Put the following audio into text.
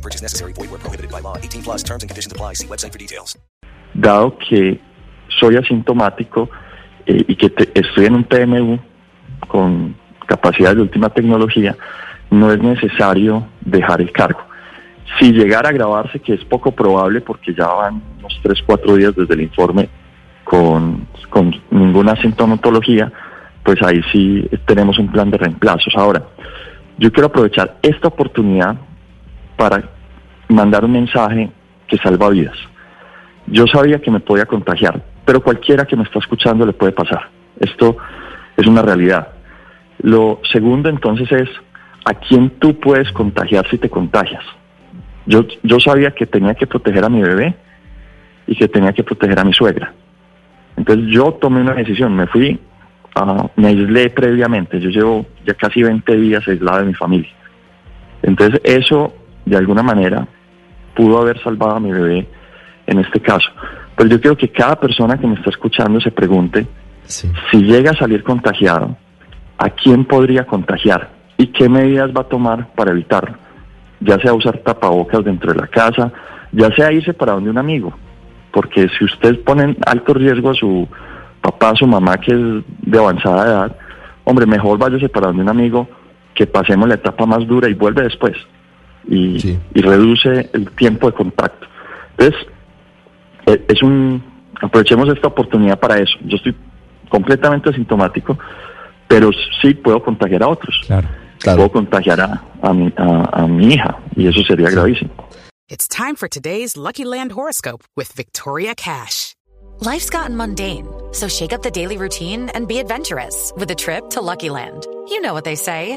Purchase necessary. Void where prohibited by law. 18 plus terms and conditions apply. See website for details. Dado que soy asintomático eh, y que te- estoy en un PMU con capacidad de última tecnología, no es necesario dejar el cargo. Si llegara a agravarse, que es poco probable porque ya van unos 3, 4 días desde el informe con, con ninguna sintomatología, pues ahí sí tenemos un plan de reemplazos. Ahora, yo quiero aprovechar esta oportunidad para mandar un mensaje que salva vidas. Yo sabía que me podía contagiar, pero cualquiera que me está escuchando le puede pasar. Esto es una realidad. Lo segundo entonces es a quién tú puedes contagiar si te contagias. Yo, yo sabía que tenía que proteger a mi bebé y que tenía que proteger a mi suegra. Entonces yo tomé una decisión, me fui, a- me aislé previamente, yo llevo ya casi 20 días aislado de mi familia. Entonces eso de alguna manera pudo haber salvado a mi bebé en este caso. Pero yo creo que cada persona que me está escuchando se pregunte Sí. si llega a salir contagiado, ¿a quién podría contagiar? ¿Y qué medidas va a tomar para evitarlo? Ya sea usar tapabocas dentro de la casa, ya sea irse para donde un amigo. Porque si usted pone en alto riesgo a su papá, a su mamá, que es de avanzada edad, hombre, mejor váyase para donde un amigo, que pasemos la etapa más dura y vuelve después. Y, Sí. y reduce el tiempo de contacto. Entonces, eh, es un aprovechemos esta oportunidad para eso. Yo estoy completamente asintomático, pero sí puedo contagiar a otros. Claro. Puedo Claro. contagiar a, a mi, a, a mi hija y eso sería gravísimo. It's time for today's Lucky Land horoscope with Victoria Cash. Life's gotten mundane, so shake up the daily routine and be adventurous with a trip to Lucky Land. You know what they say